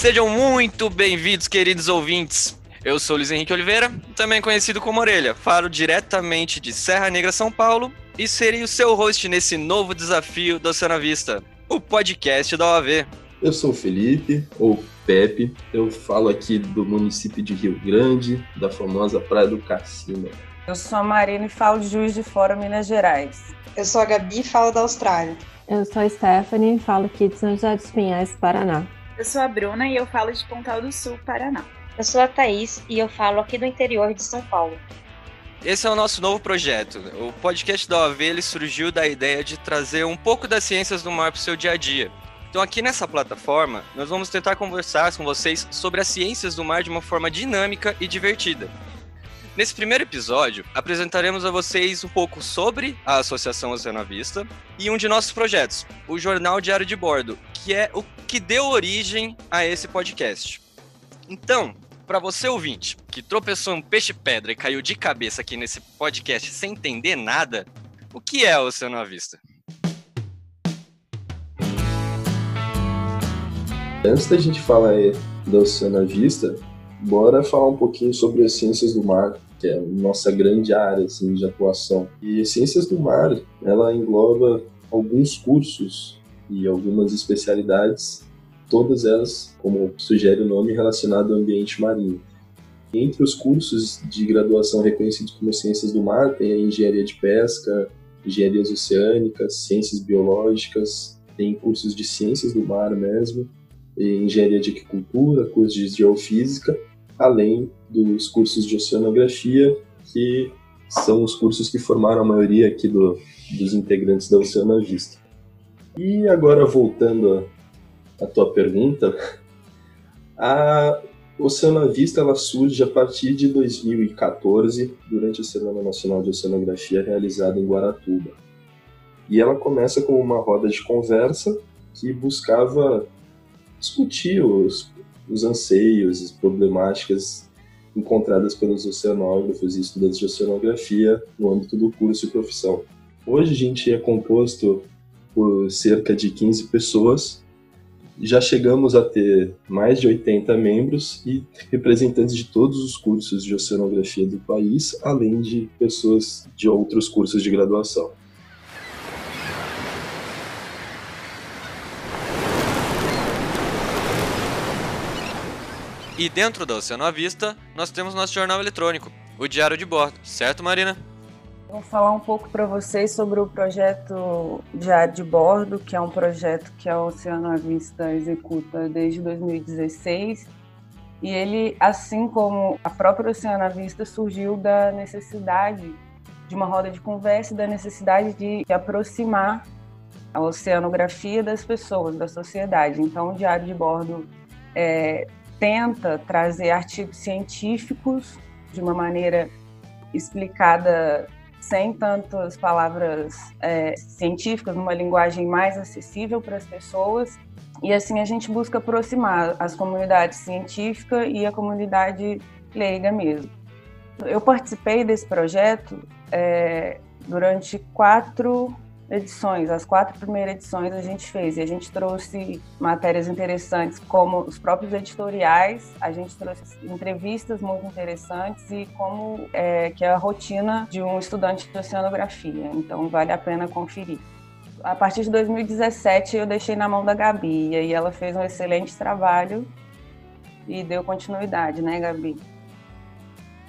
Sejam muito bem-vindos, queridos ouvintes. Eu sou Luiz Henrique Oliveira, também conhecido como Orelha. Falo diretamente de Serra Negra, São Paulo, e serei o seu host nesse novo desafio do Oceana Vista, o podcast da OAV. Eu sou o Felipe, ou Pepe. Eu falo aqui do município de Rio Grande, da famosa Praia do Cassino. Eu sou a Marina e falo de Juiz de Fora, Minas Gerais. Eu sou a Gabi e falo da Austrália. Eu sou a Stephanie e falo aqui de São José dos Pinhais, Paraná. Eu sou a Bruna e eu falo de Pontal do Sul, Paraná. Eu sou a Thaís e eu falo aqui do interior de São Paulo. Esse é o nosso novo projeto. O podcast da OAV ele surgiu da ideia de trazer um pouco das ciências do mar para o seu dia a dia. Então, aqui nessa plataforma, nós vamos tentar conversar com vocês sobre as ciências do mar de uma forma dinâmica e divertida. Nesse primeiro episódio, apresentaremos a vocês um pouco sobre a Associação Oceanavista e um de nossos projetos, o Jornal Diário de Bordo, que é o que deu origem a esse podcast. Então, para você ouvinte que tropeçou um peixe-pedra e caiu de cabeça aqui nesse podcast sem entender nada, o que é o Oceano à Vista? Antes da gente falar do Oceano à Vista, bora falar um pouquinho sobre as ciências do mar, que é a nossa grande área assim, de atuação. E ciências do mar, ela engloba alguns cursos e algumas especialidades todas elas, como sugere o nome, relacionadas ao ambiente marinho. Entre os cursos de graduação reconhecidos como Ciências do Mar, tem a Engenharia de Pesca, Engenharias Oceânicas, Ciências Biológicas, tem cursos de Ciências do Mar mesmo, Engenharia de Agricultura, cursos de Geofísica, além dos cursos de Oceanografia, que são os cursos que formaram a maioria aqui do, dos integrantes da Oceana Vista. E agora voltando a tua pergunta, a Oceana Vista ela surge a partir de 2014, durante a Semana Nacional de Oceanografia realizada em Guaratuba. E ela começa com uma roda de conversa que buscava discutir os, os anseios, as problemáticas encontradas pelos oceanógrafos e estudantes de oceanografia no âmbito do curso e profissão. Hoje a gente é composto por cerca de 15 pessoas já chegamos a ter mais de 80 membros e representantes de todos os cursos de oceanografia do país, além de pessoas de outros cursos de graduação. E dentro da Oceano Vista, nós temos nosso jornal eletrônico, o Diário de Bordo, certo, Marina? Vou falar um pouco para vocês sobre o projeto Diário de Bordo, que é um projeto que a Oceano à Vista executa desde 2016. E ele, assim como a própria Oceano à Vista, surgiu da necessidade de uma roda de conversa e da necessidade de aproximar a oceanografia das pessoas, da sociedade. Então, o Diário de Bordo é, tenta trazer artigos científicos de uma maneira explicada sem tantas palavras é, científicas, numa linguagem mais acessível para as pessoas. E assim a gente busca aproximar as comunidades científica e a comunidade leiga mesmo. Eu participei desse projeto é, durante quatro edições, as quatro primeiras edições a gente fez e a gente trouxe matérias interessantes como os próprios editoriais, a gente trouxe entrevistas muito interessantes e como é, que é a rotina de um estudante de oceanografia. Então vale a pena conferir. A partir de 2017 eu deixei na mão da Gabi e ela fez um excelente trabalho e deu continuidade, né, Gabi?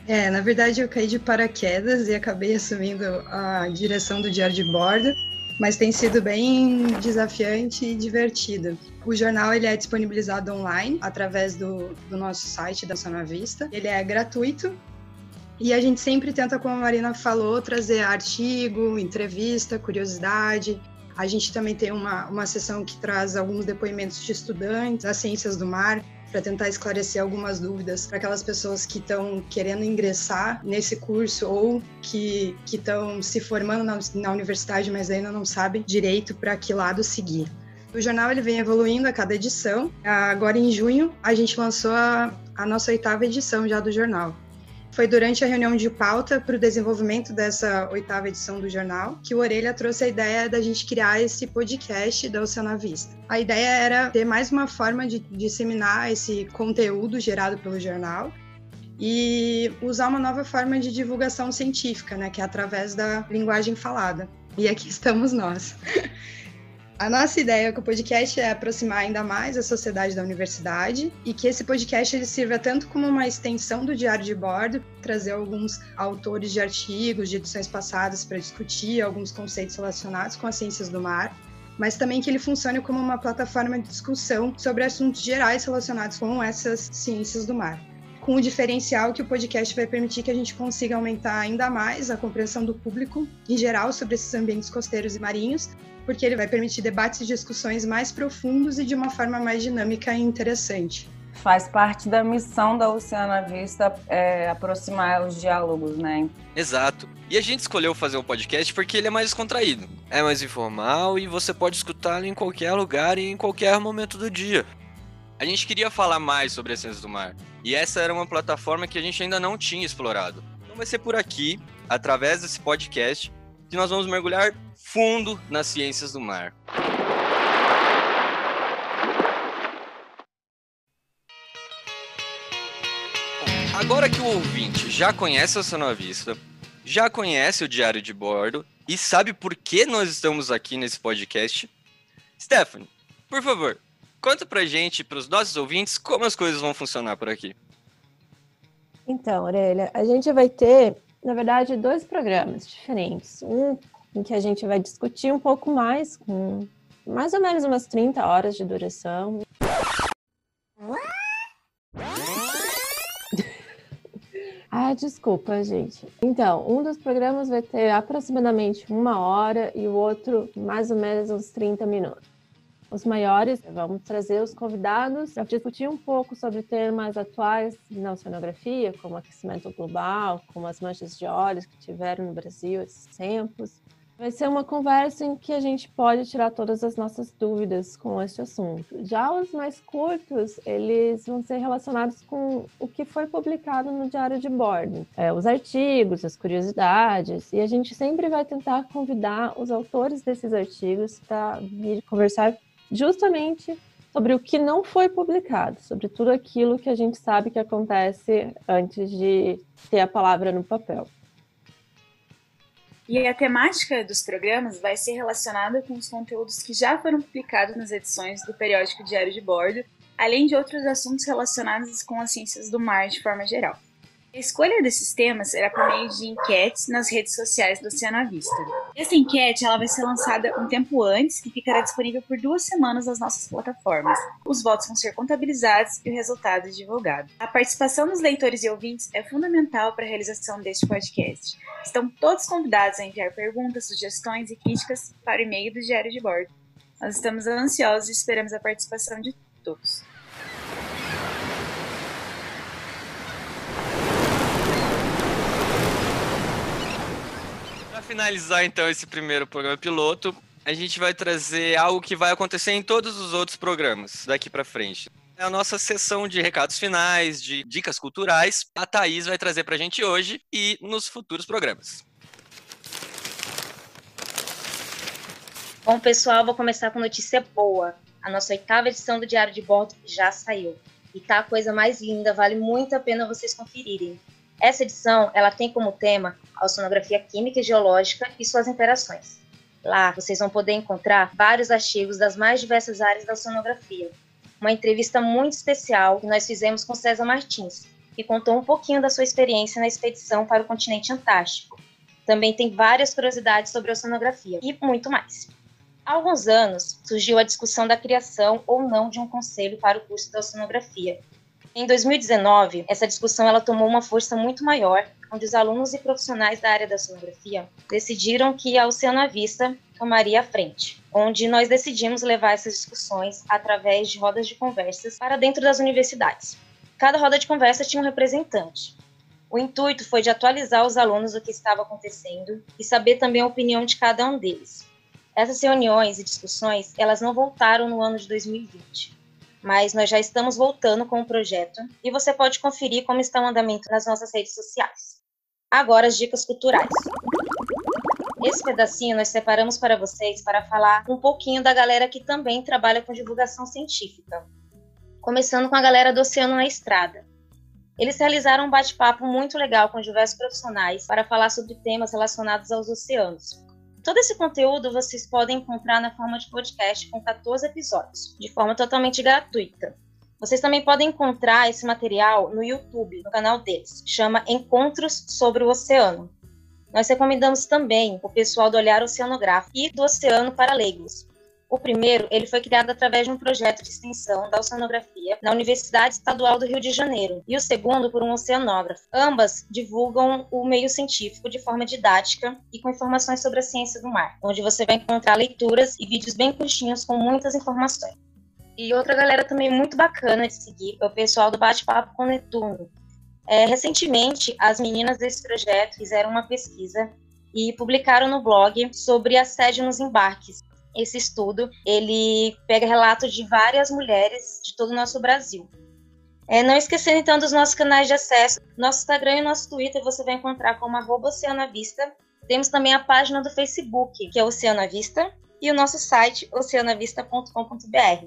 É, na verdade eu caí de paraquedas e acabei assumindo a direção do diário de bordo mas tem sido bem desafiante e divertido. O jornal ele é disponibilizado online através do, do nosso site da Sona Vista. Ele é gratuito e a gente sempre tenta, como a Marina falou, trazer artigo, entrevista, curiosidade. A gente também tem uma, uma sessão que traz alguns depoimentos de estudantes das ciências do mar para tentar esclarecer algumas dúvidas para aquelas pessoas que estão querendo ingressar nesse curso ou que estão se formando na, na universidade, mas ainda não sabem direito para que lado seguir. O jornal ele vem evoluindo a cada edição. Agora em junho a gente lançou a, a nossa oitava edição já do jornal. Foi durante a reunião de pauta para o desenvolvimento dessa oitava edição do jornal que o Orelha trouxe a ideia da gente criar esse podcast da Oceana Vista. A ideia era ter mais uma forma de disseminar esse conteúdo gerado pelo jornal e usar uma nova forma de divulgação científica, né, que é através da linguagem falada. E aqui estamos nós. A nossa ideia com o podcast é aproximar ainda mais a sociedade da universidade e que esse podcast ele sirva tanto como uma extensão do diário de bordo, trazer alguns autores de artigos de edições passadas para discutir alguns conceitos relacionados com as ciências do mar, mas também que ele funcione como uma plataforma de discussão sobre assuntos gerais relacionados com essas ciências do mar com o diferencial que o podcast vai permitir que a gente consiga aumentar ainda mais a compreensão do público em geral sobre esses ambientes costeiros e marinhos, porque ele vai permitir debates e discussões mais profundos e de uma forma mais dinâmica e interessante. Faz parte da missão da Oceana Vista é, aproximar os diálogos, né? Exato. E a gente escolheu fazer o um podcast porque ele é mais contraído, é mais informal e você pode escutá-lo em qualquer lugar e em qualquer momento do dia. A gente queria falar mais sobre a ciência do mar. E essa era uma plataforma que a gente ainda não tinha explorado. Então vai ser por aqui, através desse podcast, que nós vamos mergulhar fundo nas ciências do mar. Agora que o ouvinte já conhece a Sonovista, já conhece o Diário de Bordo e sabe por que nós estamos aqui nesse podcast, Stephanie, por favor, Conta pra gente, pros nossos ouvintes, como as coisas vão funcionar por aqui. Então, Aurélia, a gente vai ter, na verdade, dois programas diferentes. Um em que a gente vai discutir um pouco mais, com mais ou menos umas 30 horas de duração. Ah, desculpa, gente. Então, um dos programas vai ter aproximadamente uma hora e o outro mais ou menos uns 30 minutos os maiores. Vamos trazer os convidados para discutir um pouco sobre temas atuais na oceanografia, como aquecimento global, como as manchas de óleos que tiveram no Brasil esses tempos. Vai ser uma conversa em que a gente pode tirar todas as nossas dúvidas com este assunto. Já os mais curtos, eles vão ser relacionados com o que foi publicado no diário de bordo, é, os artigos, as curiosidades, e a gente sempre vai tentar convidar os autores desses artigos para vir conversar justamente sobre o que não foi publicado, sobre tudo aquilo que a gente sabe que acontece antes de ter a palavra no papel. E a temática dos programas vai ser relacionada com os conteúdos que já foram publicados nas edições do periódico Diário de Bordo, além de outros assuntos relacionados com as ciências do mar de forma geral. A escolha desses temas era por meio de enquetes nas redes sociais do Oceano Vista. Essa enquete ela vai ser lançada um tempo antes e ficará disponível por duas semanas nas nossas plataformas. Os votos vão ser contabilizados e o resultado divulgado. A participação dos leitores e ouvintes é fundamental para a realização deste podcast. Estão todos convidados a enviar perguntas, sugestões e críticas para o e-mail do Diário de Bordo. Nós estamos ansiosos e esperamos a participação de todos. Finalizar então esse primeiro programa piloto, a gente vai trazer algo que vai acontecer em todos os outros programas daqui para frente. É a nossa sessão de recados finais, de dicas culturais. A Thaís vai trazer para a gente hoje e nos futuros programas. Bom, pessoal, vou começar com notícia boa. A nossa oitava edição do Diário de Bordo já saiu. E tá a coisa mais linda, vale muito a pena vocês conferirem. Essa edição ela tem como tema a oceanografia química e geológica e suas interações. Lá vocês vão poder encontrar vários artigos das mais diversas áreas da oceanografia. Uma entrevista muito especial que nós fizemos com César Martins, que contou um pouquinho da sua experiência na expedição para o continente Antártico. Também tem várias curiosidades sobre a oceanografia e muito mais. Há alguns anos surgiu a discussão da criação ou não de um conselho para o curso da oceanografia, em 2019, essa discussão ela tomou uma força muito maior, onde os alunos e profissionais da área da sonografia decidiram que a Oceano à Vista tomaria a frente, onde nós decidimos levar essas discussões através de rodas de conversas para dentro das universidades. Cada roda de conversa tinha um representante. O intuito foi de atualizar os alunos do que estava acontecendo e saber também a opinião de cada um deles. Essas reuniões e discussões, elas não voltaram no ano de 2020 mas nós já estamos voltando com o projeto e você pode conferir como está o andamento nas nossas redes sociais. Agora as dicas culturais. Esse pedacinho nós separamos para vocês para falar um pouquinho da galera que também trabalha com divulgação científica. Começando com a galera do Oceano na Estrada. Eles realizaram um bate-papo muito legal com diversos profissionais para falar sobre temas relacionados aos oceanos. Todo esse conteúdo vocês podem encontrar na forma de podcast com 14 episódios, de forma totalmente gratuita. Vocês também podem encontrar esse material no YouTube, no canal deles, chama Encontros sobre o Oceano. Nós recomendamos também o pessoal do Olhar Oceanográfico e do Oceano para Leigos. O primeiro, ele foi criado através de um projeto de extensão da oceanografia na Universidade Estadual do Rio de Janeiro, e o segundo por um oceanógrafo. Ambas divulgam o meio científico de forma didática e com informações sobre a ciência do mar, onde você vai encontrar leituras e vídeos bem curtinhos com muitas informações. E outra galera também muito bacana de seguir é o pessoal do Bate-Papo com Netuno, é, recentemente, as meninas desse projeto fizeram uma pesquisa e publicaram no blog sobre assédio nos embarques. Esse estudo ele pega relatos de várias mulheres de todo o nosso Brasil. É, não esquecendo então dos nossos canais de acesso, nosso Instagram e nosso Twitter você vai encontrar como arroba Oceanavista. Temos também a página do Facebook, que é Oceanavista, e o nosso site oceanavista.com.br.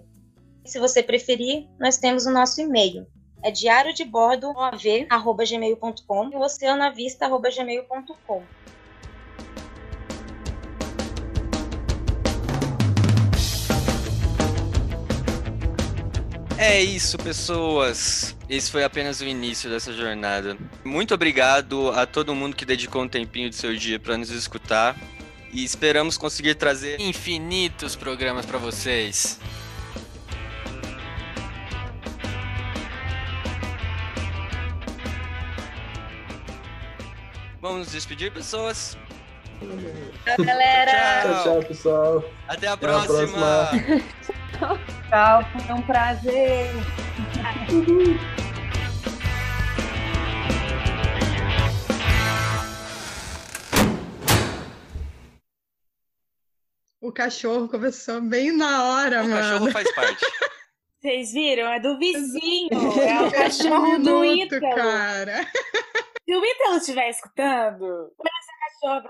Se você preferir, nós temos o nosso e-mail, é diário de bordo e oceanavista.gmail.com. É isso, pessoas. Esse foi apenas o início dessa jornada. Muito obrigado a todo mundo que dedicou um tempinho do seu dia para nos escutar e esperamos conseguir trazer infinitos programas para vocês. Vamos nos despedir, pessoas. Tchau, galera. Tchau, tchau, pessoal. Até a Até a próxima. Tchau, foi um prazer. O cachorro começou bem na hora, O mano. cachorro faz parte. Vocês viram? É do vizinho. É o Um cachorro do minuto, Ítalo. cara. Se o Ítalo estiver escutando, olha esse cachorro